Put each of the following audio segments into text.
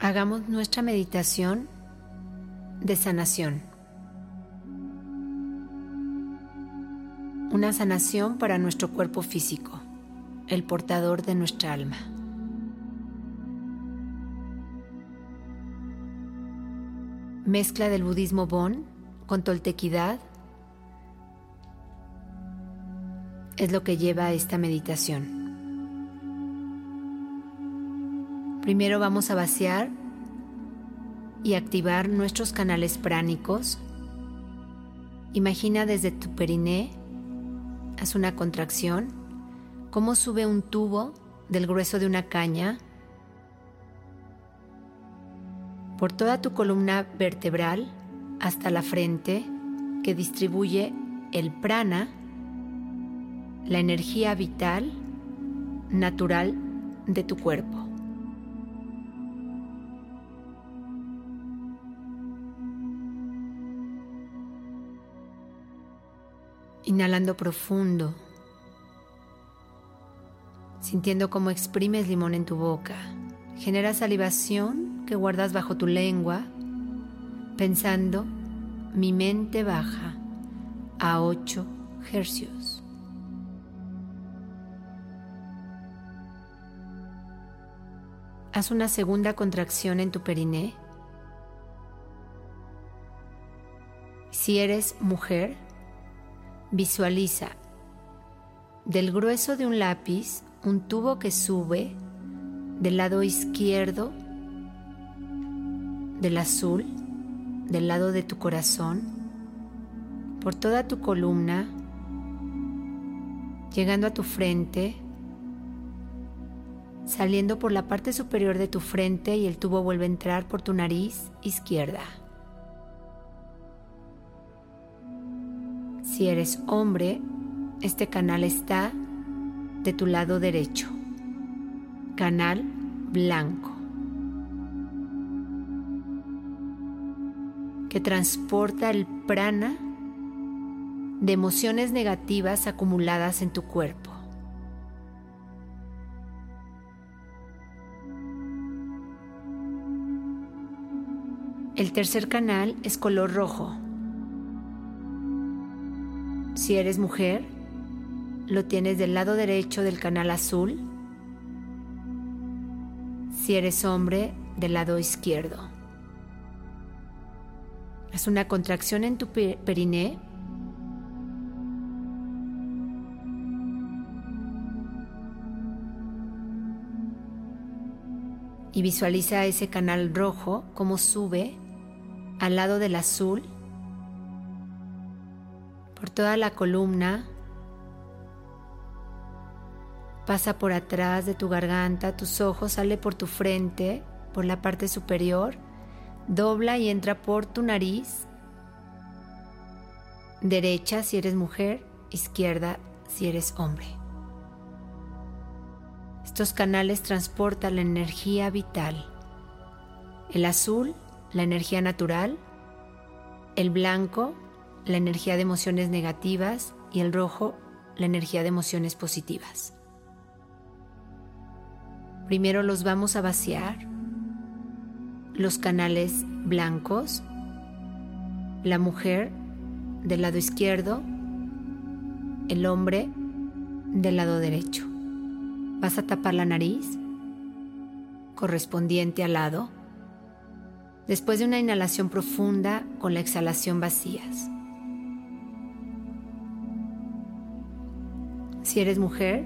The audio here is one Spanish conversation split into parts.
hagamos nuestra meditación de sanación. Una sanación para nuestro cuerpo físico, el portador de nuestra alma. Mezcla del budismo Bon con toltequidad es lo que lleva a esta meditación. Primero vamos a vaciar y activar nuestros canales pránicos. Imagina desde tu periné, haz una contracción, cómo sube un tubo del grueso de una caña por toda tu columna vertebral hasta la frente que distribuye el prana, la energía vital natural de tu cuerpo. Inhalando profundo, sintiendo cómo exprimes limón en tu boca. Genera salivación que guardas bajo tu lengua, pensando, mi mente baja a 8 hercios. Haz una segunda contracción en tu periné. Si eres mujer, Visualiza del grueso de un lápiz un tubo que sube del lado izquierdo del azul, del lado de tu corazón, por toda tu columna, llegando a tu frente, saliendo por la parte superior de tu frente y el tubo vuelve a entrar por tu nariz izquierda. Si eres hombre, este canal está de tu lado derecho. Canal blanco. Que transporta el prana de emociones negativas acumuladas en tu cuerpo. El tercer canal es color rojo si eres mujer, lo tienes del lado derecho del canal azul. Si eres hombre, del lado izquierdo. Haz una contracción en tu periné. Y visualiza ese canal rojo como sube al lado del azul por toda la columna, pasa por atrás de tu garganta, tus ojos, sale por tu frente, por la parte superior, dobla y entra por tu nariz, derecha si eres mujer, izquierda si eres hombre. Estos canales transportan la energía vital. El azul, la energía natural, el blanco, la energía de emociones negativas y el rojo, la energía de emociones positivas. Primero los vamos a vaciar, los canales blancos, la mujer del lado izquierdo, el hombre del lado derecho. Vas a tapar la nariz correspondiente al lado. Después de una inhalación profunda con la exhalación vacías. Si eres mujer,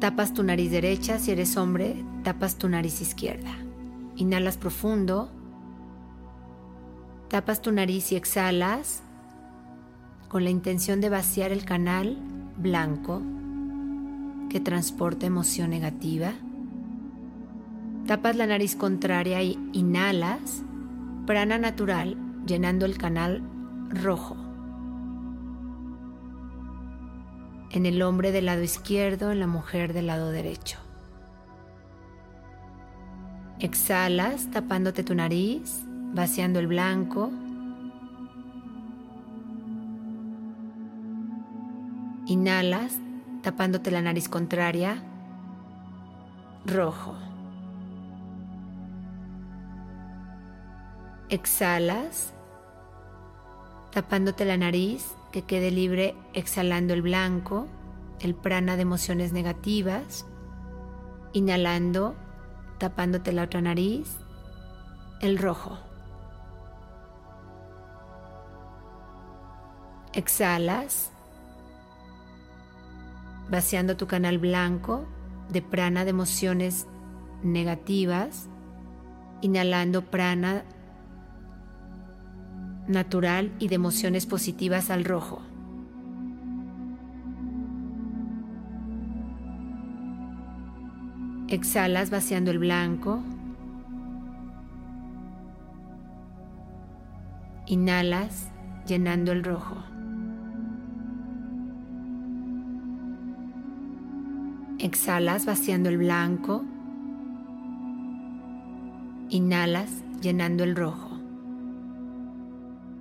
tapas tu nariz derecha. Si eres hombre, tapas tu nariz izquierda. Inhalas profundo. Tapas tu nariz y exhalas con la intención de vaciar el canal blanco que transporta emoción negativa. Tapas la nariz contraria y inhalas prana natural llenando el canal rojo. En el hombre del lado izquierdo, en la mujer del lado derecho. Exhalas tapándote tu nariz, vaciando el blanco. Inhalas tapándote la nariz contraria, rojo. Exhalas, tapándote la nariz, que quede libre exhalando el blanco, el prana de emociones negativas. Inhalando, tapándote la otra nariz, el rojo. Exhalas, vaciando tu canal blanco de prana de emociones negativas, inhalando prana natural y de emociones positivas al rojo. Exhalas vaciando el blanco. Inhalas llenando el rojo. Exhalas vaciando el blanco. Inhalas llenando el rojo.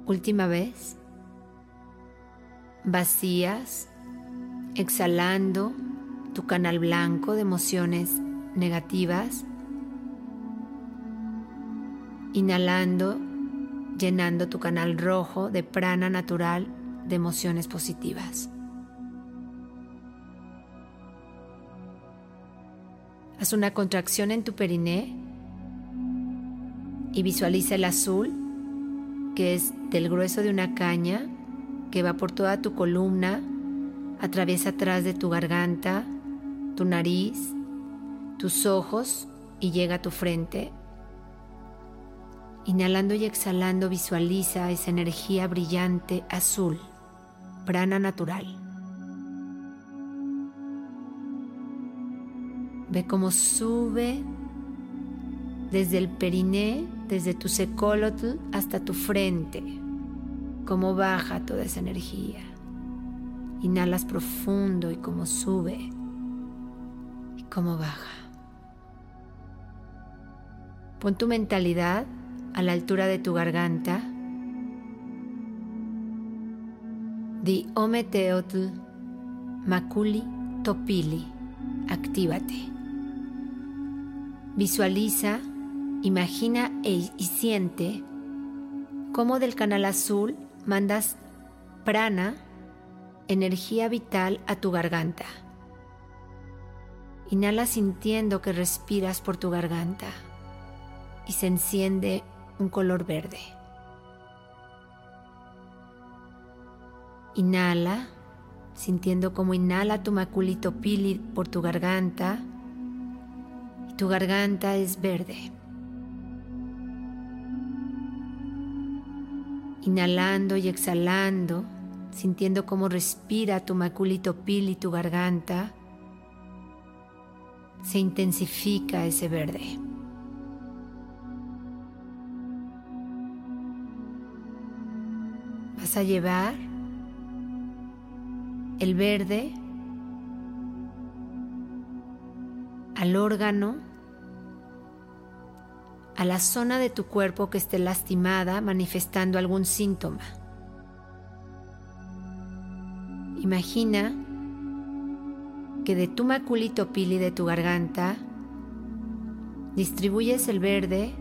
Última vez. Vacías, exhalando tu canal blanco de emociones negativas. Inhalando, llenando tu canal rojo de prana natural de emociones positivas. Haz una contracción en tu periné y visualiza el azul, que es del grueso de una caña que va por toda tu columna, atraviesa atrás de tu garganta, tu nariz, tus ojos y llega a tu frente. Inhalando y exhalando visualiza esa energía brillante azul, prana natural. Ve cómo sube desde el periné, desde tu secolotl hasta tu frente, cómo baja toda esa energía. Inhalas profundo y cómo sube y cómo baja. Pon tu mentalidad a la altura de tu garganta. Di Ometeotl Makuli Topili. Actívate. Visualiza, imagina e, y siente cómo del canal azul mandas prana, energía vital a tu garganta. Inhala sintiendo que respiras por tu garganta y se enciende un color verde. Inhala, sintiendo como inhala tu maculito pili por tu garganta tu garganta es verde. Inhalando y exhalando, sintiendo cómo respira tu maculito pil y tu garganta, se intensifica ese verde. Vas a llevar el verde al órgano, a la zona de tu cuerpo que esté lastimada manifestando algún síntoma. Imagina que de tu maculito pili de tu garganta distribuyes el verde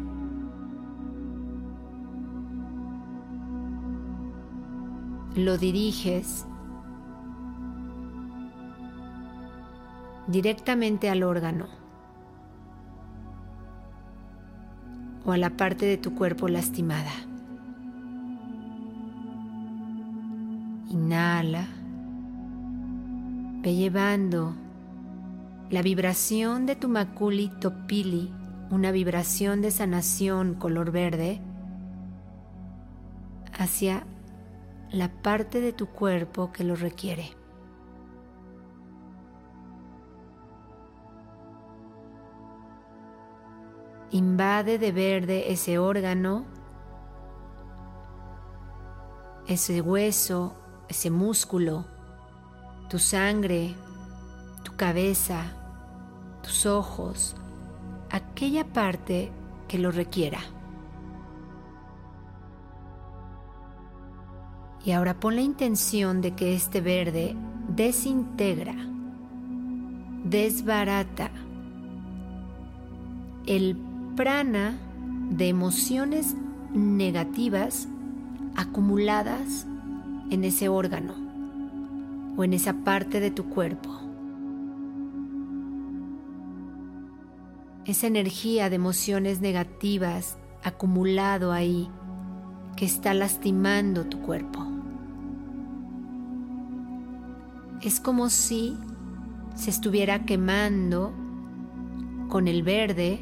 lo diriges directamente al órgano o a la parte de tu cuerpo lastimada. Inhala. Ve llevando la vibración de tu maculi topili, una vibración de sanación color verde, hacia la parte de tu cuerpo que lo requiere. Invade de verde ese órgano, ese hueso, ese músculo, tu sangre, tu cabeza, tus ojos, aquella parte que lo requiera. Y ahora pon la intención de que este verde desintegra, desbarata el prana de emociones negativas acumuladas en ese órgano o en esa parte de tu cuerpo. Esa energía de emociones negativas acumulado ahí que está lastimando tu cuerpo. Es como si se estuviera quemando con el verde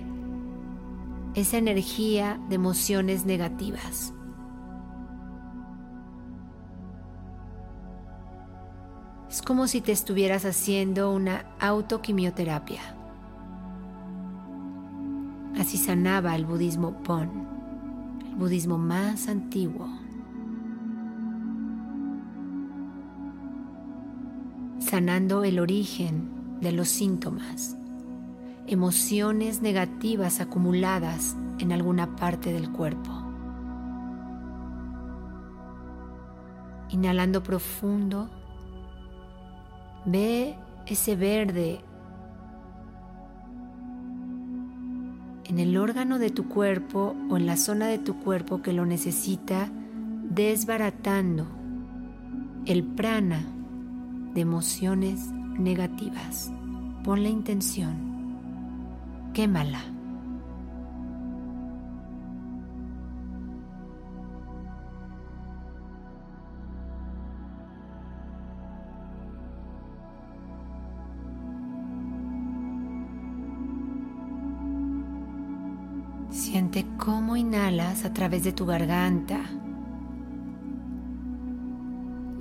esa energía de emociones negativas. Es como si te estuvieras haciendo una autoquimioterapia. Así sanaba el budismo Pon, el budismo más antiguo. Sanando el origen de los síntomas, emociones negativas acumuladas en alguna parte del cuerpo. Inhalando profundo Ve ese verde en el órgano de tu cuerpo o en la zona de tu cuerpo que lo necesita, desbaratando el prana de emociones negativas. Pon la intención, quémala. Siente cómo inhalas a través de tu garganta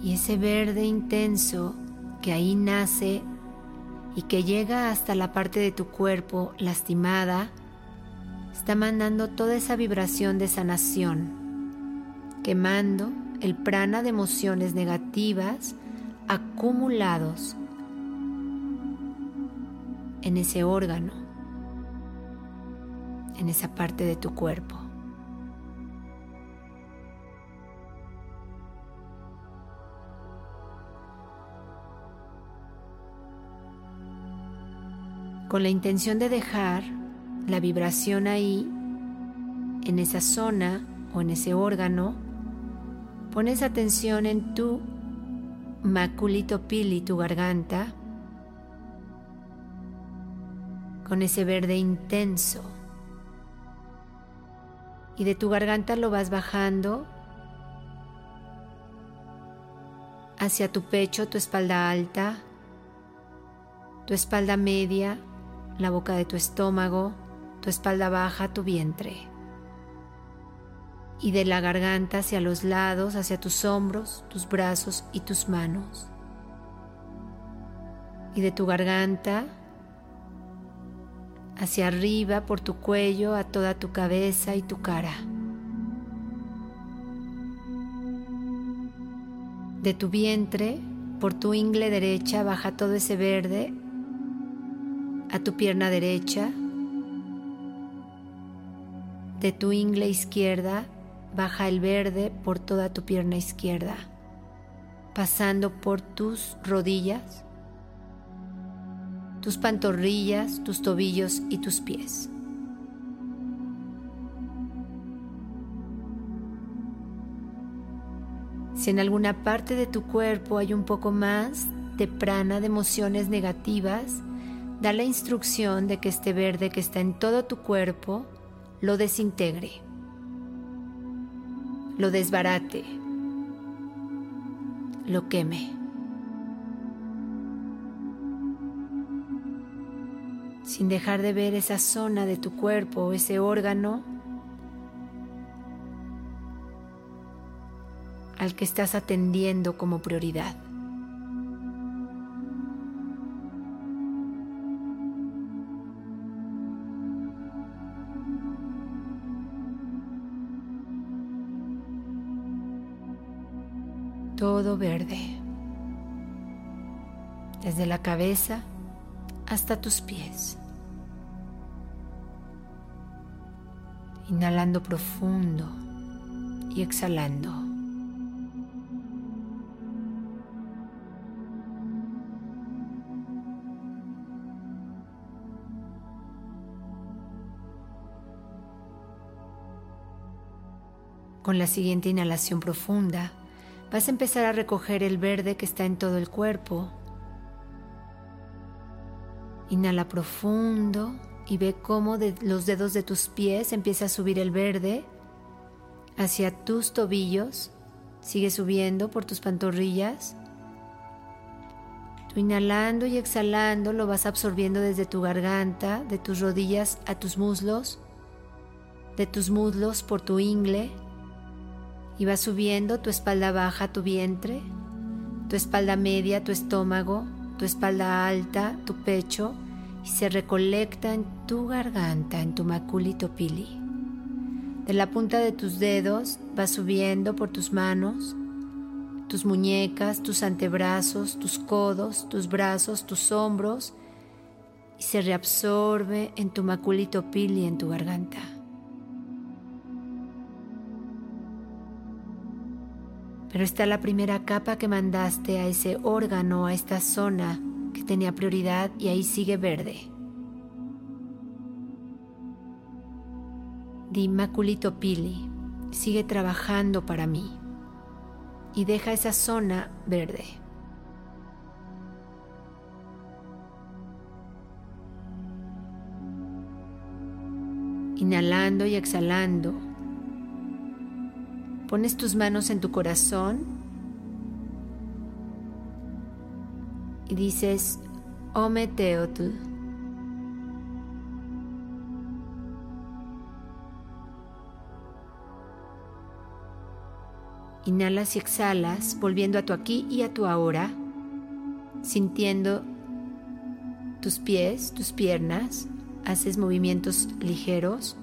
y ese verde intenso que ahí nace y que llega hasta la parte de tu cuerpo lastimada, está mandando toda esa vibración de sanación, quemando el prana de emociones negativas acumulados en ese órgano en esa parte de tu cuerpo. Con la intención de dejar la vibración ahí, en esa zona o en ese órgano, pones atención en tu maculito pili, tu garganta, con ese verde intenso. Y de tu garganta lo vas bajando hacia tu pecho, tu espalda alta, tu espalda media, la boca de tu estómago, tu espalda baja, tu vientre. Y de la garganta hacia los lados, hacia tus hombros, tus brazos y tus manos. Y de tu garganta hacia arriba por tu cuello a toda tu cabeza y tu cara. De tu vientre, por tu ingle derecha, baja todo ese verde a tu pierna derecha. De tu ingle izquierda, baja el verde por toda tu pierna izquierda, pasando por tus rodillas tus pantorrillas, tus tobillos y tus pies. Si en alguna parte de tu cuerpo hay un poco más de prana, de emociones negativas, da la instrucción de que este verde que está en todo tu cuerpo lo desintegre, lo desbarate, lo queme. sin dejar de ver esa zona de tu cuerpo ese órgano al que estás atendiendo como prioridad. Todo verde, desde la cabeza hasta tus pies. Inhalando profundo y exhalando. Con la siguiente inhalación profunda, vas a empezar a recoger el verde que está en todo el cuerpo. Inhala profundo y ve cómo de los dedos de tus pies empieza a subir el verde hacia tus tobillos, sigue subiendo por tus pantorrillas. Tú inhalando y exhalando lo vas absorbiendo desde tu garganta, de tus rodillas a tus muslos, de tus muslos por tu ingle y va subiendo tu espalda baja, tu vientre, tu espalda media, tu estómago, tu espalda alta, tu pecho y se recolecta en tu garganta, en tu maculito pili. De la punta de tus dedos va subiendo por tus manos, tus muñecas, tus antebrazos, tus codos, tus brazos, tus hombros y se reabsorbe en tu maculito pili, en tu garganta. Pero está la primera capa que mandaste a ese órgano, a esta zona que tenía prioridad y ahí sigue verde. Di Maculito Pili, sigue trabajando para mí y deja esa zona verde. Inhalando y exhalando Pones tus manos en tu corazón y dices, Ome Teotl. Inhalas y exhalas, volviendo a tu aquí y a tu ahora, sintiendo tus pies, tus piernas, haces movimientos ligeros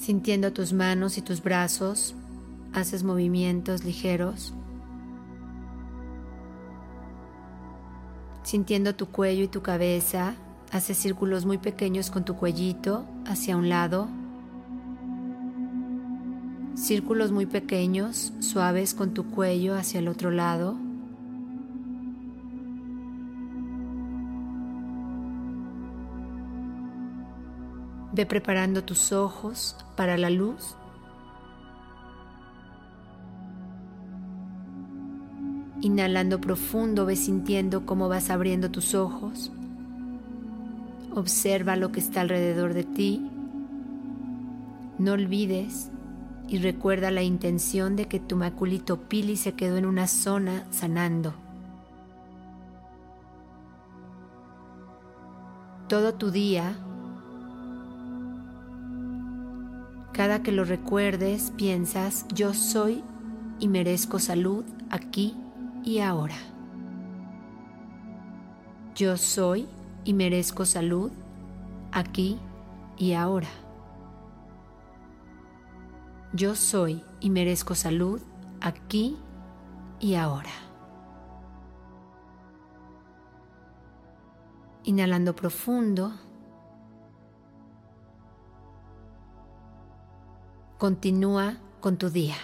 sintiendo tus manos y tus brazos, haces movimientos ligeros, sintiendo tu cuello y tu cabeza, haces círculos muy pequeños con tu cuellito hacia un lado, círculos muy pequeños, suaves con tu cuello hacia el otro lado. Ve preparando tus ojos para la luz. Inhalando profundo, ve sintiendo cómo vas abriendo tus ojos. Observa lo que está alrededor de ti. No olvides y recuerda la intención de que tu maculito pili se quedó en una zona sanando. Todo tu día Cada que lo recuerdes, piensas, yo soy y merezco salud aquí y ahora. Yo soy y merezco salud aquí y ahora. Yo soy y merezco salud aquí y ahora. Inhalando profundo. Continúa con tu día.